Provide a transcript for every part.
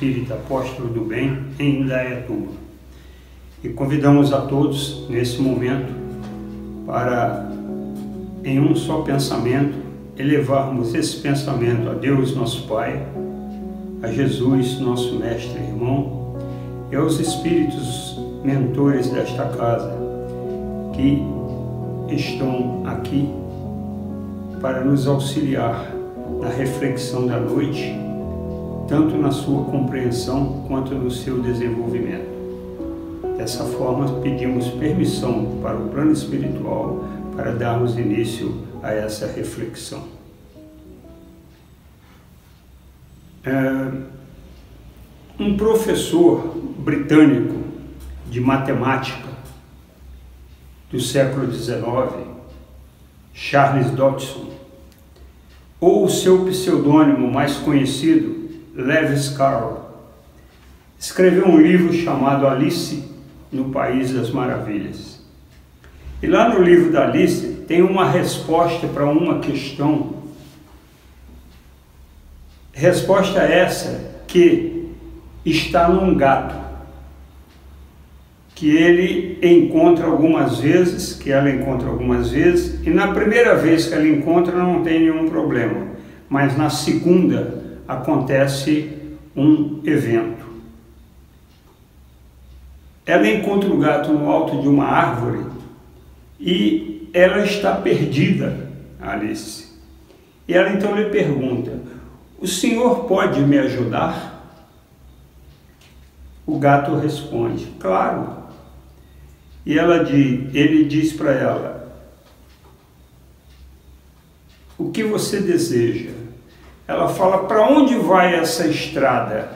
Espírita Apóstolo do Bem em Indaiatuba. E convidamos a todos nesse momento para, em um só pensamento, elevarmos esse pensamento a Deus, nosso Pai, a Jesus, nosso Mestre e irmão, e aos Espíritos mentores desta casa que estão aqui para nos auxiliar na reflexão da noite, tanto na sua compreensão quanto no seu desenvolvimento. Dessa forma, pedimos permissão para o plano espiritual para darmos início a essa reflexão. É, um professor britânico de matemática do século XIX, Charles Dodson, ou o seu pseudônimo mais conhecido, Lewis Carroll, escreveu um livro chamado Alice no País das Maravilhas. E lá no livro da Alice tem uma resposta para uma questão. Resposta essa que está num gato que ele encontra algumas vezes, que ela encontra algumas vezes, e na primeira vez que ela encontra não tem nenhum problema, mas na segunda acontece um evento. Ela encontra o gato no alto de uma árvore e ela está perdida, Alice. E ela então lhe pergunta: O senhor pode me ajudar? O gato responde: Claro. E ela diz, ele diz para ela: O que você deseja? Ela fala: Para onde vai essa estrada?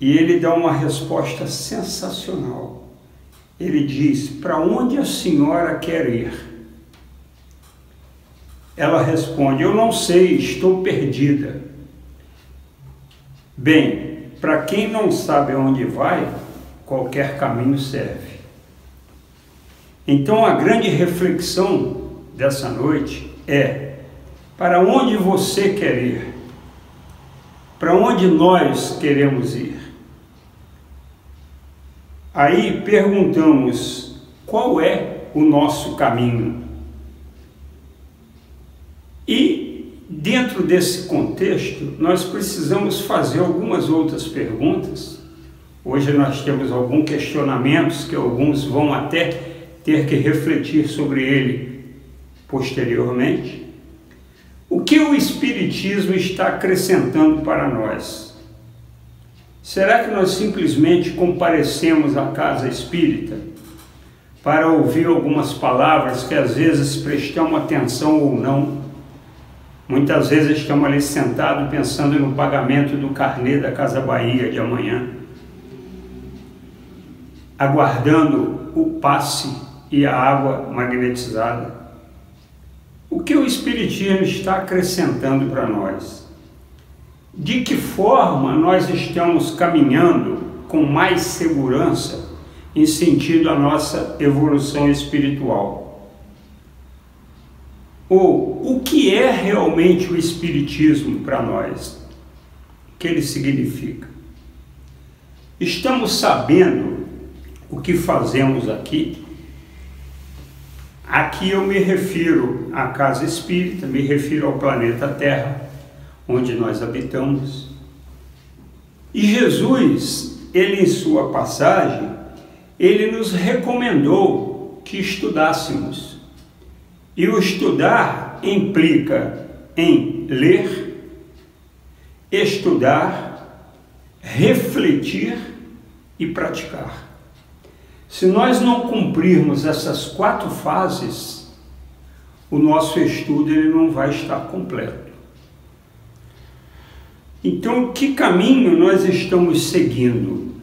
E ele dá uma resposta sensacional. Ele diz: Para onde a senhora quer ir? Ela responde: Eu não sei, estou perdida. Bem, para quem não sabe onde vai, qualquer caminho serve. Então a grande reflexão dessa noite é: para onde você quer ir? Para onde nós queremos ir? Aí perguntamos: qual é o nosso caminho? E dentro desse contexto, nós precisamos fazer algumas outras perguntas. Hoje nós temos alguns questionamentos que alguns vão até ter que refletir sobre ele posteriormente. O que o Espiritismo está acrescentando para nós? Será que nós simplesmente comparecemos à casa espírita para ouvir algumas palavras que às vezes prestamos atenção ou não? Muitas vezes estamos ali sentados pensando no pagamento do carnê da Casa Bahia de amanhã, aguardando o passe e a água magnetizada. O que o Espiritismo está acrescentando para nós? De que forma nós estamos caminhando com mais segurança em sentido à nossa evolução espiritual? Ou o que é realmente o Espiritismo para nós? O que ele significa? Estamos sabendo o que fazemos aqui? Aqui eu me refiro à casa espírita, me refiro ao planeta Terra, onde nós habitamos. E Jesus, ele em sua passagem, ele nos recomendou que estudássemos. E o estudar implica em ler, estudar, refletir e praticar. Se nós não cumprirmos essas quatro fases, o nosso estudo ele não vai estar completo. Então, que caminho nós estamos seguindo?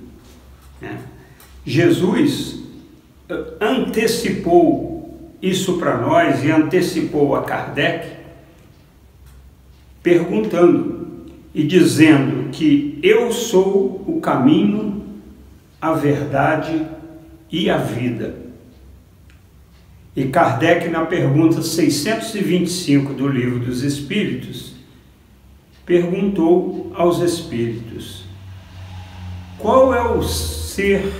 É. Jesus eh, antecipou isso para nós e antecipou a Kardec, perguntando e dizendo que eu sou o caminho, a verdade e a vida. E Kardec, na pergunta 625 do Livro dos Espíritos, perguntou aos espíritos: qual é o ser,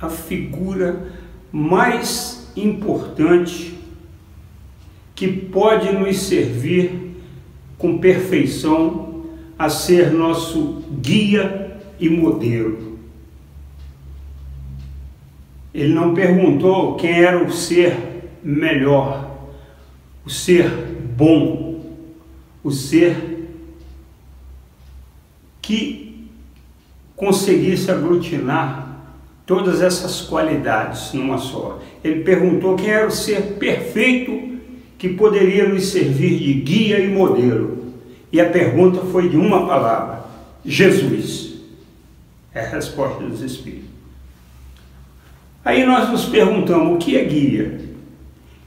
a figura mais importante que pode nos servir com perfeição a ser nosso guia e modelo. Ele não perguntou quem era o ser melhor, o ser bom, o ser que conseguisse aglutinar todas essas qualidades numa só. Ele perguntou quem era o ser perfeito que poderia nos servir de guia e modelo. E a pergunta foi de uma palavra: Jesus. É a resposta dos Espíritos. Aí nós nos perguntamos: o que é guia?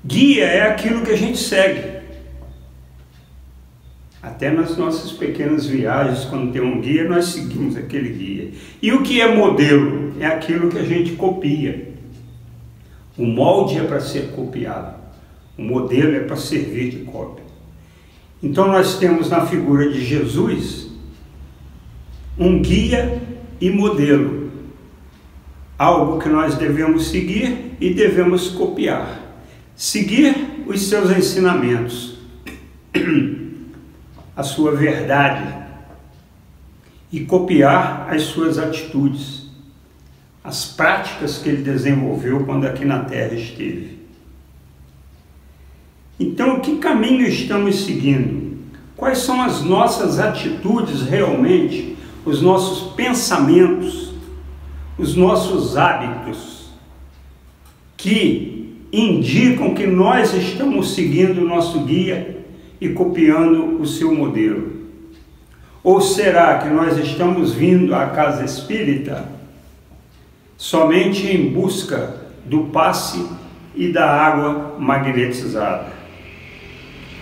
Guia é aquilo que a gente segue. Até nas nossas pequenas viagens, quando tem um guia, nós seguimos aquele guia. E o que é modelo? É aquilo que a gente copia. O molde é para ser copiado. O modelo é para servir de cópia. Então nós temos na figura de Jesus um guia e modelo, algo que nós devemos seguir e devemos copiar. Seguir os seus ensinamentos, a sua verdade e copiar as suas atitudes, as práticas que ele desenvolveu quando aqui na terra esteve. Então, que caminho estamos seguindo? Quais são as nossas atitudes realmente, os nossos pensamentos, os nossos hábitos que indicam que nós estamos seguindo o nosso guia e copiando o seu modelo? Ou será que nós estamos vindo à casa espírita somente em busca do passe e da água magnetizada?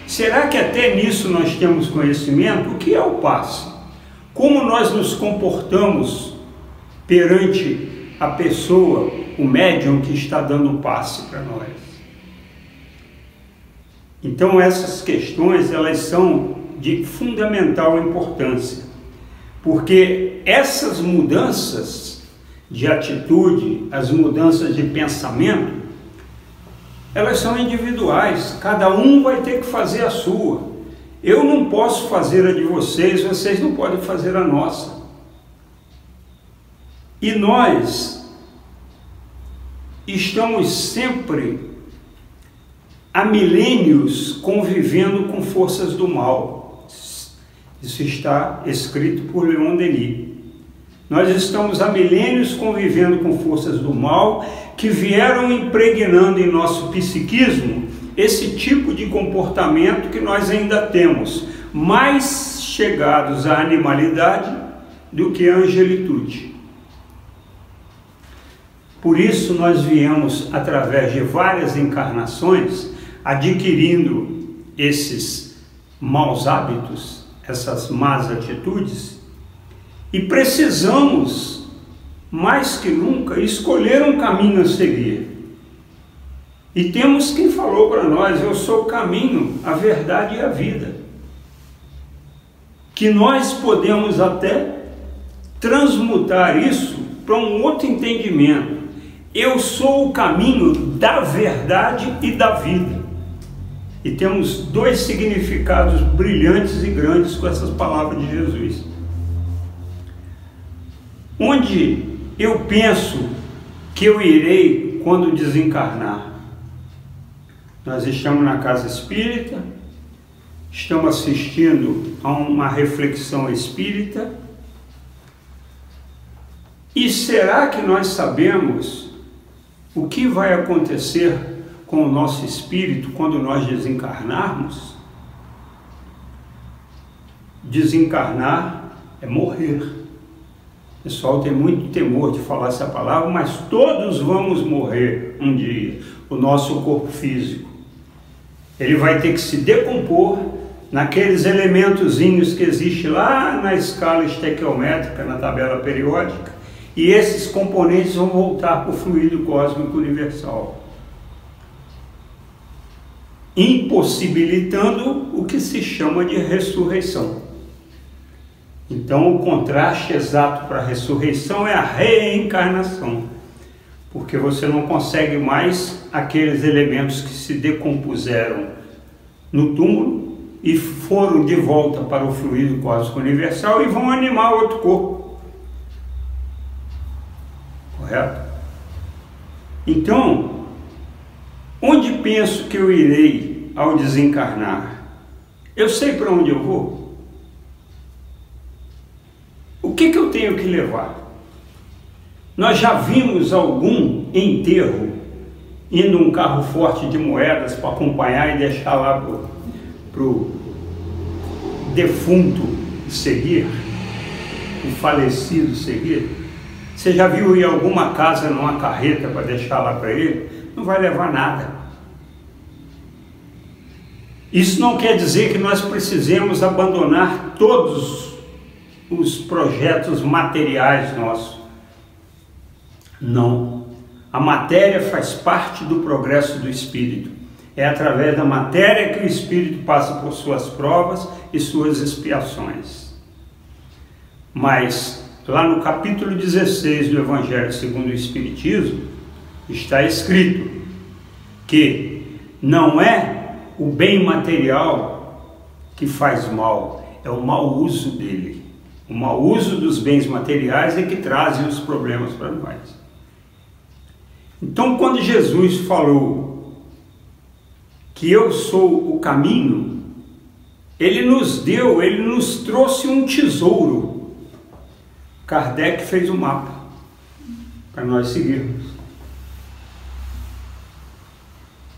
Será que até nisso nós temos conhecimento? O que é o passe? Como nós nos comportamos perante a pessoa, o médium que está dando passe para nós? Então essas questões elas são de fundamental importância, porque essas mudanças de atitude, as mudanças de pensamento, elas são individuais, cada um vai ter que fazer a sua. Eu não posso fazer a de vocês, vocês não podem fazer a nossa. E nós estamos sempre há milênios convivendo com forças do mal. Isso está escrito por Leon Denis. Nós estamos há milênios convivendo com forças do mal que vieram impregnando em nosso psiquismo esse tipo de comportamento que nós ainda temos, mais chegados à animalidade do que à angelitude. Por isso nós viemos através de várias encarnações adquirindo esses maus hábitos, essas más atitudes e precisamos, mais que nunca, escolher um caminho a seguir. E temos quem falou para nós: Eu sou o caminho, a verdade e a vida. Que nós podemos até transmutar isso para um outro entendimento. Eu sou o caminho da verdade e da vida. E temos dois significados brilhantes e grandes com essas palavras de Jesus onde eu penso que eu irei quando desencarnar. Nós estamos na casa espírita, estamos assistindo a uma reflexão espírita. E será que nós sabemos o que vai acontecer com o nosso espírito quando nós desencarnarmos? Desencarnar é morrer. O pessoal tem muito temor de falar essa palavra, mas todos vamos morrer um dia. O nosso corpo físico. Ele vai ter que se decompor naqueles elementozinhos que existe lá na escala estequiométrica, na tabela periódica, E esses componentes vão voltar para o fluido cósmico universal impossibilitando o que se chama de ressurreição. Então, o contraste exato para a ressurreição é a reencarnação, porque você não consegue mais aqueles elementos que se decompuseram no túmulo e foram de volta para o fluido cósmico universal e vão animar outro corpo. Correto? Então, onde penso que eu irei ao desencarnar? Eu sei para onde eu vou. O que, que eu tenho que levar? Nós já vimos algum enterro indo um carro forte de moedas para acompanhar e deixar lá para o defunto seguir, o falecido seguir. Você já viu ir alguma casa numa carreta para deixar lá para ele? Não vai levar nada. Isso não quer dizer que nós precisemos abandonar todos os projetos materiais nossos. Não. A matéria faz parte do progresso do espírito. É através da matéria que o espírito passa por suas provas e suas expiações. Mas lá no capítulo 16 do Evangelho segundo o Espiritismo está escrito que não é o bem material que faz mal, é o mau uso dele. O mau uso dos bens materiais é que trazem os problemas para nós. Então, quando Jesus falou que eu sou o caminho, ele nos deu, ele nos trouxe um tesouro. Kardec fez o um mapa para nós seguirmos.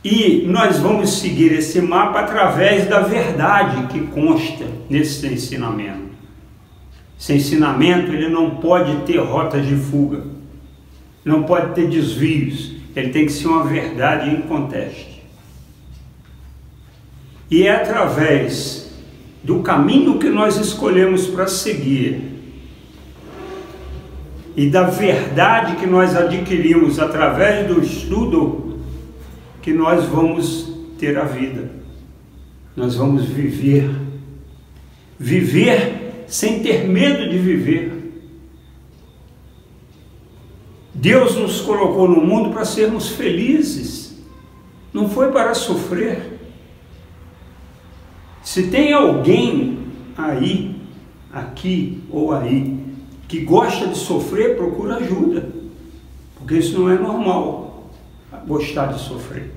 E nós vamos seguir esse mapa através da verdade que consta nesse ensinamento. Esse ensinamento ele não pode ter rotas de fuga, não pode ter desvios, ele tem que ser uma verdade inconteste. E é através do caminho que nós escolhemos para seguir e da verdade que nós adquirimos através do estudo que nós vamos ter a vida. Nós vamos viver. Viver sem ter medo de viver. Deus nos colocou no mundo para sermos felizes, não foi para sofrer. Se tem alguém aí, aqui ou aí, que gosta de sofrer, procura ajuda, porque isso não é normal, gostar de sofrer.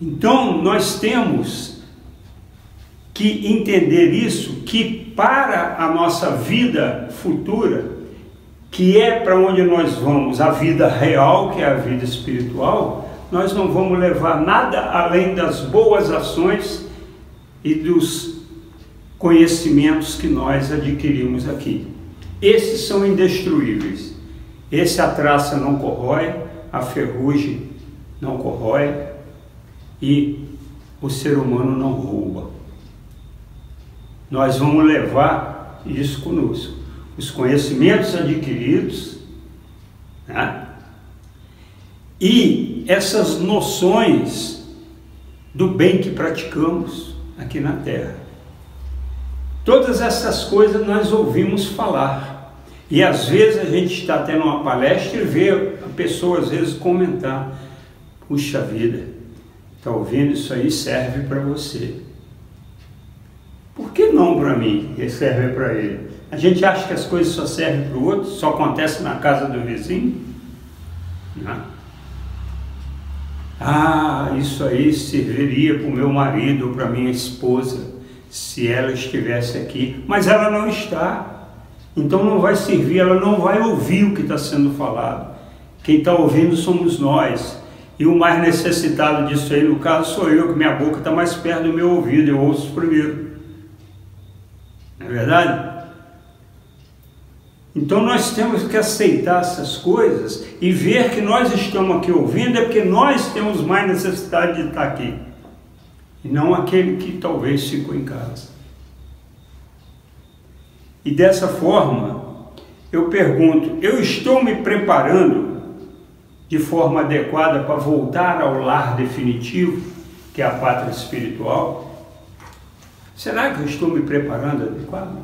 Então, nós temos que entender isso, que para a nossa vida futura, que é para onde nós vamos, a vida real, que é a vida espiritual, nós não vamos levar nada além das boas ações e dos conhecimentos que nós adquirimos aqui. Esses são indestruíveis. Esse a traça não corrói, a ferrugem não corrói e o ser humano não rouba nós vamos levar isso conosco. Os conhecimentos adquiridos né? e essas noções do bem que praticamos aqui na Terra. Todas essas coisas nós ouvimos falar. E às vezes a gente está tendo uma palestra e vê a pessoa às vezes comentar: puxa vida, está ouvindo isso aí, serve para você. Por que não para mim e serve para ele? A gente acha que as coisas só servem para o outro, só acontece na casa do vizinho? Não. Ah, isso aí serviria para o meu marido para minha esposa, se ela estivesse aqui. Mas ela não está. Então não vai servir, ela não vai ouvir o que está sendo falado. Quem está ouvindo somos nós. E o mais necessitado disso aí, no caso, sou eu, que minha boca está mais perto do meu ouvido, eu ouço primeiro. Não é verdade? Então nós temos que aceitar essas coisas e ver que nós estamos aqui ouvindo é porque nós temos mais necessidade de estar aqui. E não aquele que talvez ficou em casa. E dessa forma, eu pergunto: eu estou me preparando de forma adequada para voltar ao lar definitivo, que é a pátria espiritual? Será que eu estou me preparando adequado?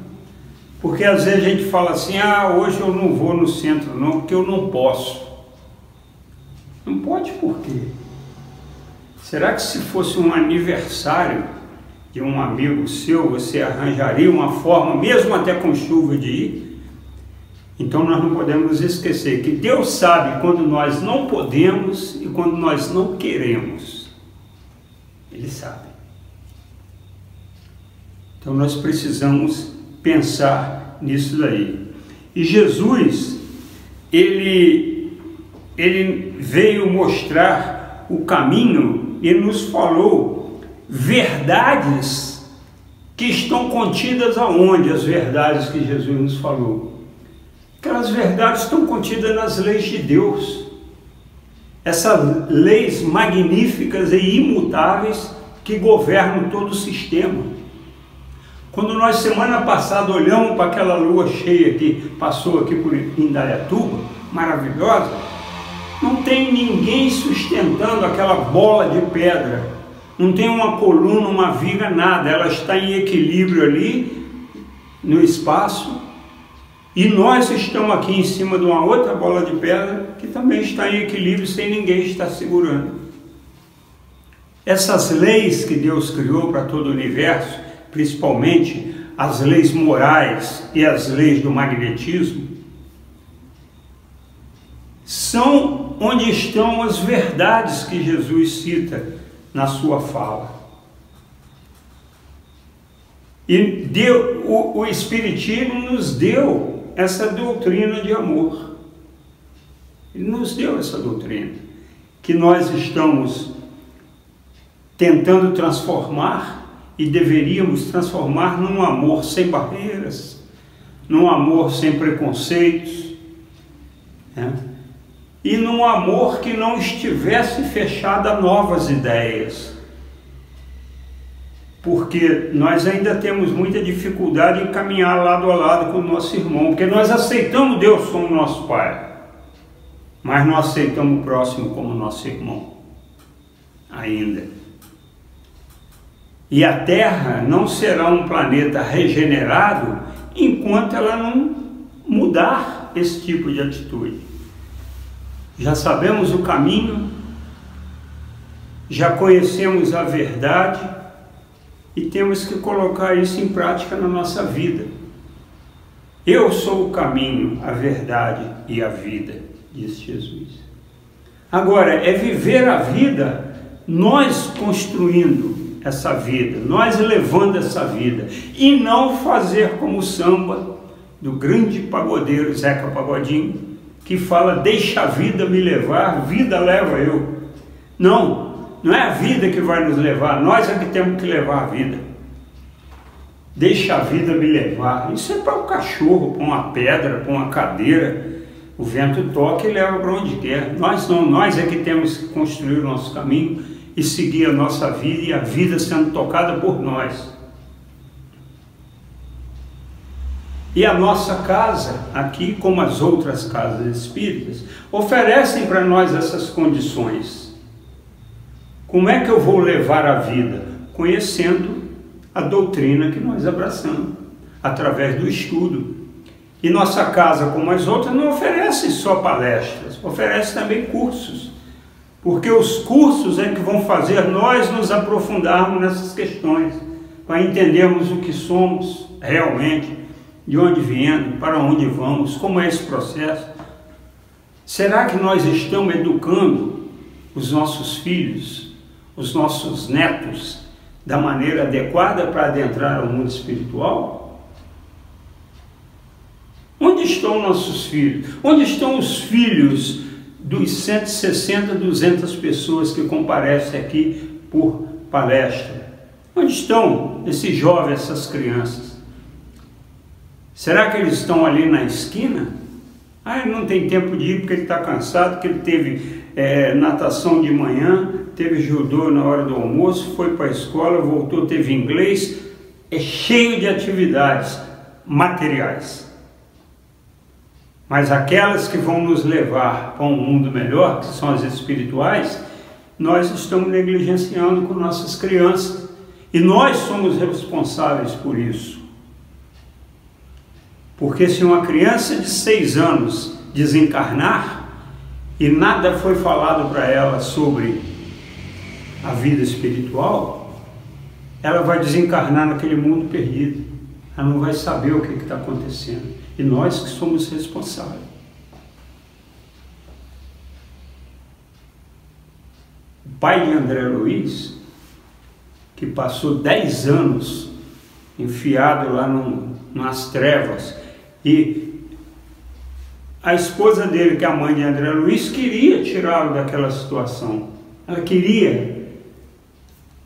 Porque às vezes a gente fala assim: ah, hoje eu não vou no centro, não, porque eu não posso. Não pode por quê? Será que se fosse um aniversário de um amigo seu, você arranjaria uma forma, mesmo até com chuva, de ir? Então nós não podemos esquecer que Deus sabe quando nós não podemos e quando nós não queremos. Ele sabe. Então nós precisamos pensar nisso daí. E Jesus, ele, ele veio mostrar o caminho e nos falou verdades que estão contidas aonde as verdades que Jesus nos falou? Aquelas verdades estão contidas nas leis de Deus. Essas leis magníficas e imutáveis que governam todo o sistema. Quando nós semana passada olhamos para aquela lua cheia que passou aqui por Indaiatuba, maravilhosa, não tem ninguém sustentando aquela bola de pedra. Não tem uma coluna, uma viga, nada. Ela está em equilíbrio ali no espaço. E nós estamos aqui em cima de uma outra bola de pedra que também está em equilíbrio sem ninguém estar segurando. Essas leis que Deus criou para todo o universo, principalmente as leis morais e as leis do magnetismo, são onde estão as verdades que Jesus cita na sua fala. E deu, o, o Espiritismo nos deu essa doutrina de amor. Ele nos deu essa doutrina, que nós estamos tentando transformar e deveríamos transformar num amor sem barreiras, num amor sem preconceitos. Né? E num amor que não estivesse fechado a novas ideias. Porque nós ainda temos muita dificuldade em caminhar lado a lado com o nosso irmão, porque nós aceitamos Deus como nosso Pai, mas não aceitamos o próximo como nosso irmão, ainda. E a Terra não será um planeta regenerado enquanto ela não mudar esse tipo de atitude já sabemos o caminho, já conhecemos a verdade e temos que colocar isso em prática na nossa vida. Eu sou o caminho, a verdade e a vida, diz Jesus. Agora, é viver a vida, nós construindo essa vida, nós levando essa vida, e não fazer como o samba do grande pagodeiro Zeca Pagodinho, que fala: Deixa a vida me levar, vida leva eu. Não, não é a vida que vai nos levar, nós é que temos que levar a vida. Deixa a vida me levar. Isso é para um cachorro, para uma pedra, para uma cadeira. O vento toca e leva para onde quer. Nós não, nós é que temos que construir o nosso caminho e seguir a nossa vida e a vida sendo tocada por nós. E a nossa casa, aqui como as outras casas espíritas, oferecem para nós essas condições. Como é que eu vou levar a vida? Conhecendo a doutrina que nós abraçamos, através do estudo. E nossa casa, como as outras, não oferece só palestras, oferece também cursos. Porque os cursos é que vão fazer nós nos aprofundarmos nessas questões, para entendermos o que somos realmente de onde viemos, para onde vamos, como é esse processo. Será que nós estamos educando os nossos filhos, os nossos netos, da maneira adequada para adentrar ao mundo espiritual? Onde estão nossos filhos? Onde estão os filhos dos 160, 200 pessoas que comparecem aqui por palestra? Onde estão esses jovens, essas crianças? Será que eles estão ali na esquina? Ah, ele não tem tempo de ir porque ele está cansado, porque ele teve é, natação de manhã, teve judô na hora do almoço, foi para a escola, voltou, teve inglês. É cheio de atividades materiais. Mas aquelas que vão nos levar para um mundo melhor, que são as espirituais, nós estamos negligenciando com nossas crianças. E nós somos responsáveis por isso. Porque se uma criança de seis anos desencarnar e nada foi falado para ela sobre a vida espiritual, ela vai desencarnar naquele mundo perdido. Ela não vai saber o que está acontecendo. E nós que somos responsáveis. O pai de André Luiz, que passou dez anos enfiado lá nas trevas, e a esposa dele, que é a mãe de André Luiz, queria tirá-lo daquela situação. Ela queria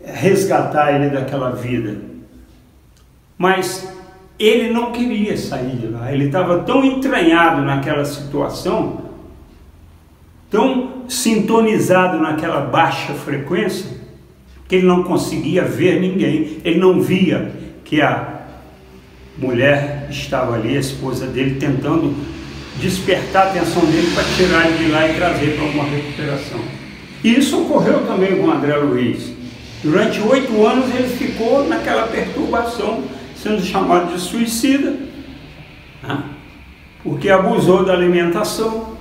resgatar ele daquela vida. Mas ele não queria sair de lá. Ele estava tão entranhado naquela situação, tão sintonizado naquela baixa frequência, que ele não conseguia ver ninguém. Ele não via que a mulher estava ali, a esposa dele, tentando despertar a atenção dele para tirar ele de lá e trazer para uma recuperação. E isso ocorreu também com André Luiz. Durante oito anos ele ficou naquela perturbação, sendo chamado de suicida, né? porque abusou da alimentação,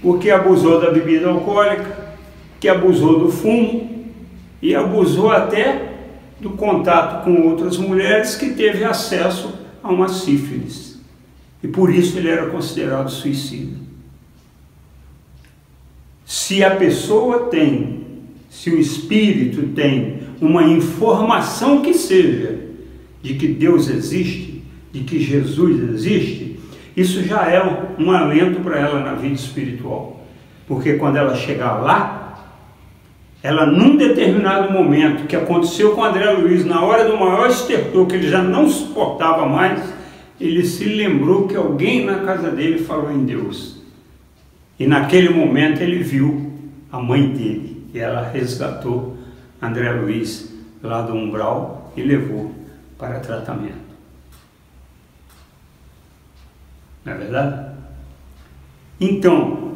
porque abusou da bebida alcoólica, que abusou do fumo e abusou até do contato com outras mulheres que teve acesso a uma sífilis. E por isso ele era considerado suicida. Se a pessoa tem, se o espírito tem uma informação que seja de que Deus existe, de que Jesus existe, isso já é um alento para ela na vida espiritual. Porque quando ela chegar lá, ela num determinado momento que aconteceu com André Luiz, na hora do maior estertor, que ele já não suportava mais, ele se lembrou que alguém na casa dele falou em Deus. E naquele momento ele viu a mãe dele, e ela resgatou André Luiz lá do umbral e levou para tratamento. Não é verdade? Então,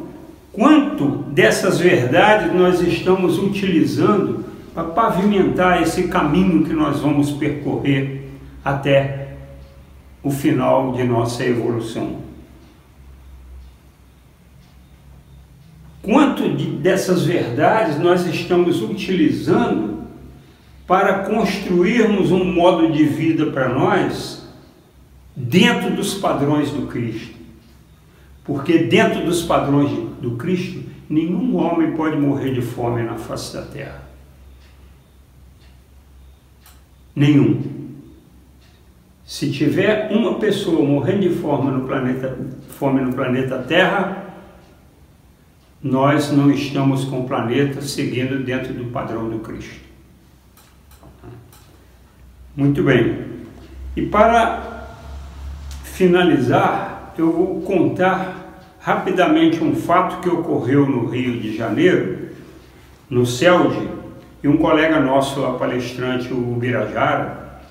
Quanto dessas verdades nós estamos utilizando para pavimentar esse caminho que nós vamos percorrer até o final de nossa evolução? Quanto de, dessas verdades nós estamos utilizando para construirmos um modo de vida para nós dentro dos padrões do Cristo? Porque dentro dos padrões do Cristo, nenhum homem pode morrer de fome na face da terra. Nenhum. Se tiver uma pessoa morrendo de fome no planeta, fome no planeta Terra, nós não estamos com o planeta seguindo dentro do padrão do Cristo. Muito bem. E para finalizar, eu vou contar rapidamente um fato que ocorreu no Rio de Janeiro, no CELD, e um colega nosso lá, palestrante, o Birajara,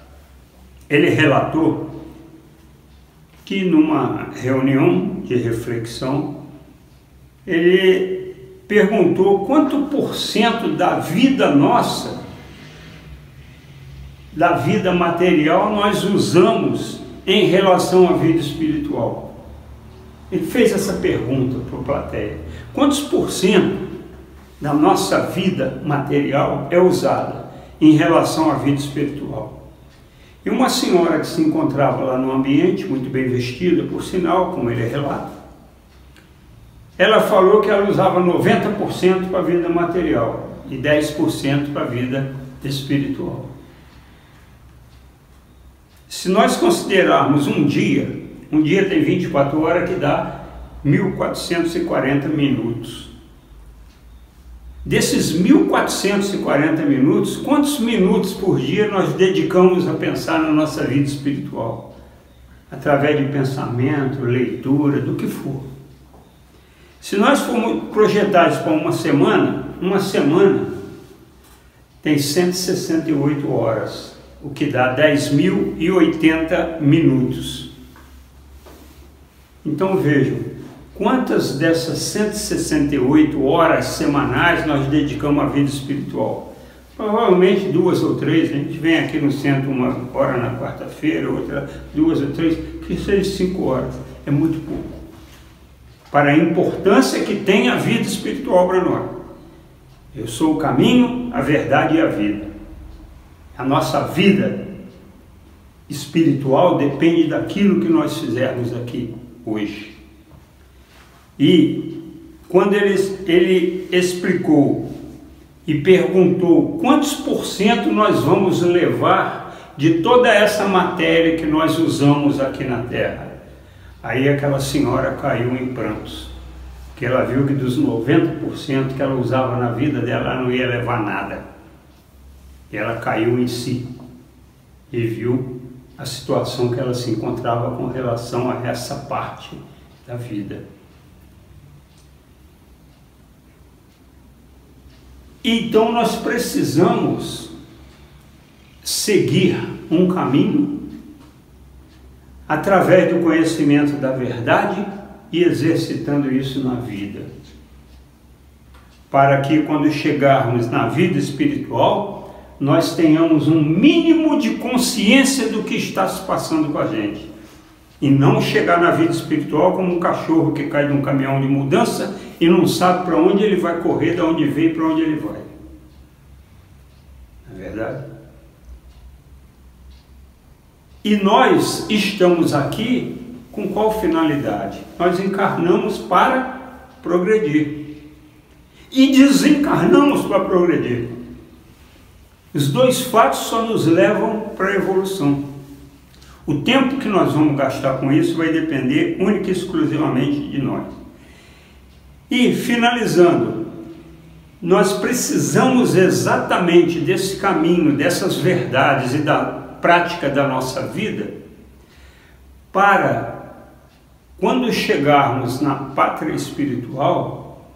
ele relatou que numa reunião de reflexão, ele perguntou quanto por cento da vida nossa, da vida material, nós usamos em relação à vida espiritual. Ele fez essa pergunta para o plateia: quantos por cento da nossa vida material é usada em relação à vida espiritual? E uma senhora que se encontrava lá no ambiente, muito bem vestida, por sinal, como ele relata, ela falou que ela usava 90% para a vida material e 10% para a vida espiritual. Se nós considerarmos um dia um dia tem 24 horas que dá 1440 minutos. Desses 1440 minutos, quantos minutos por dia nós dedicamos a pensar na nossa vida espiritual? Através de pensamento, leitura, do que for. Se nós formos projetados para uma semana, uma semana tem 168 horas, o que dá 10.080 minutos. Então vejam, quantas dessas 168 horas semanais nós dedicamos à vida espiritual? Provavelmente duas ou três, a gente vem aqui no centro uma hora na quarta-feira, outra duas ou três, que seja cinco horas, é muito pouco. Para a importância que tem a vida espiritual para nós. Eu sou o caminho, a verdade e a vida. A nossa vida espiritual depende daquilo que nós fizermos aqui hoje. E quando ele, ele explicou e perguntou quantos por cento nós vamos levar de toda essa matéria que nós usamos aqui na Terra, aí aquela senhora caiu em prantos, que ela viu que dos 90% que ela usava na vida dela, ela não ia levar nada. E ela caiu em si e viu a situação que ela se encontrava com relação a essa parte da vida. Então nós precisamos seguir um caminho através do conhecimento da verdade e exercitando isso na vida. Para que quando chegarmos na vida espiritual, nós tenhamos um mínimo de consciência do que está se passando com a gente. E não chegar na vida espiritual como um cachorro que cai de um caminhão de mudança e não sabe para onde ele vai correr, de onde veio e para onde ele vai. Não é verdade? E nós estamos aqui com qual finalidade? Nós encarnamos para progredir. E desencarnamos para progredir. Os dois fatos só nos levam para a evolução. O tempo que nós vamos gastar com isso vai depender única e exclusivamente de nós. E finalizando, nós precisamos exatamente desse caminho, dessas verdades e da prática da nossa vida para quando chegarmos na pátria espiritual,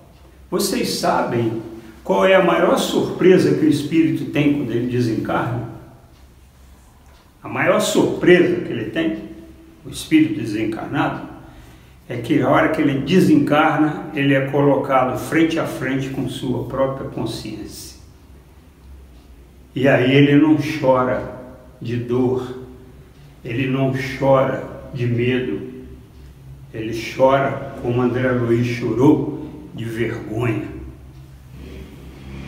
vocês sabem qual é a maior surpresa que o espírito tem quando ele desencarna? A maior surpresa que ele tem, o espírito desencarnado, é que a hora que ele desencarna, ele é colocado frente a frente com sua própria consciência. E aí ele não chora de dor, ele não chora de medo, ele chora como André Luiz chorou, de vergonha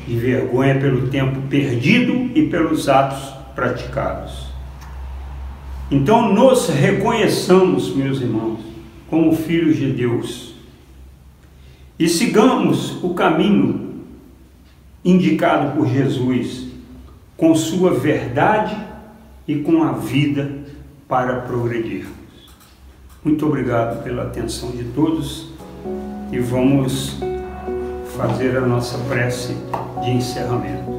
e vergonha pelo tempo perdido e pelos atos praticados. Então, nos reconheçamos, meus irmãos, como filhos de Deus e sigamos o caminho indicado por Jesus, com sua verdade e com a vida para progredirmos. Muito obrigado pela atenção de todos e vamos fazer a nossa prece de encerramento.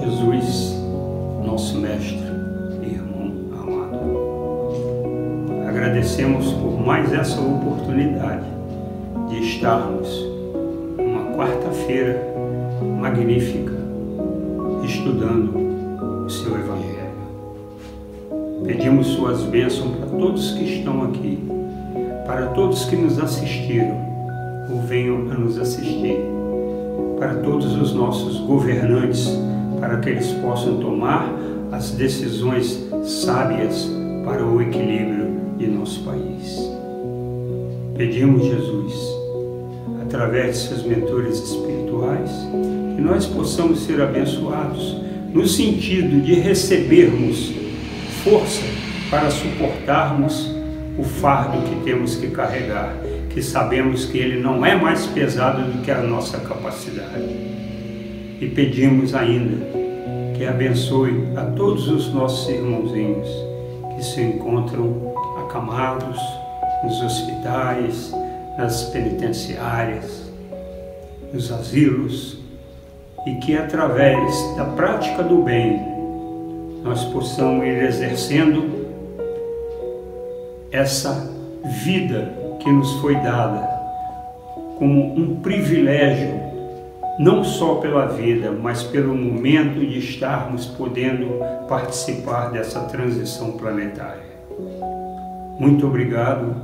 Jesus, nosso Mestre e irmão amado, agradecemos por mais essa oportunidade de estarmos uma quarta-feira magnífica estudando o seu Evangelho. Pedimos suas bênçãos para todos que estão aqui para todos que nos assistiram ou venham a nos assistir, para todos os nossos governantes, para que eles possam tomar as decisões sábias para o equilíbrio de nosso país. Pedimos, Jesus, através de seus mentores espirituais, que nós possamos ser abençoados no sentido de recebermos força para suportarmos o fardo que temos que carregar, que sabemos que ele não é mais pesado do que a nossa capacidade. E pedimos ainda que abençoe a todos os nossos irmãozinhos que se encontram acamados nos hospitais, nas penitenciárias, nos asilos, e que através da prática do bem nós possamos ir exercendo essa vida que nos foi dada como um privilégio, não só pela vida, mas pelo momento de estarmos podendo participar dessa transição planetária. Muito obrigado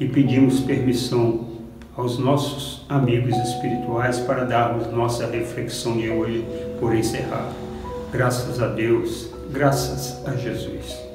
e pedimos permissão aos nossos amigos espirituais para darmos nossa reflexão de hoje por encerrar. Graças a Deus, graças a Jesus.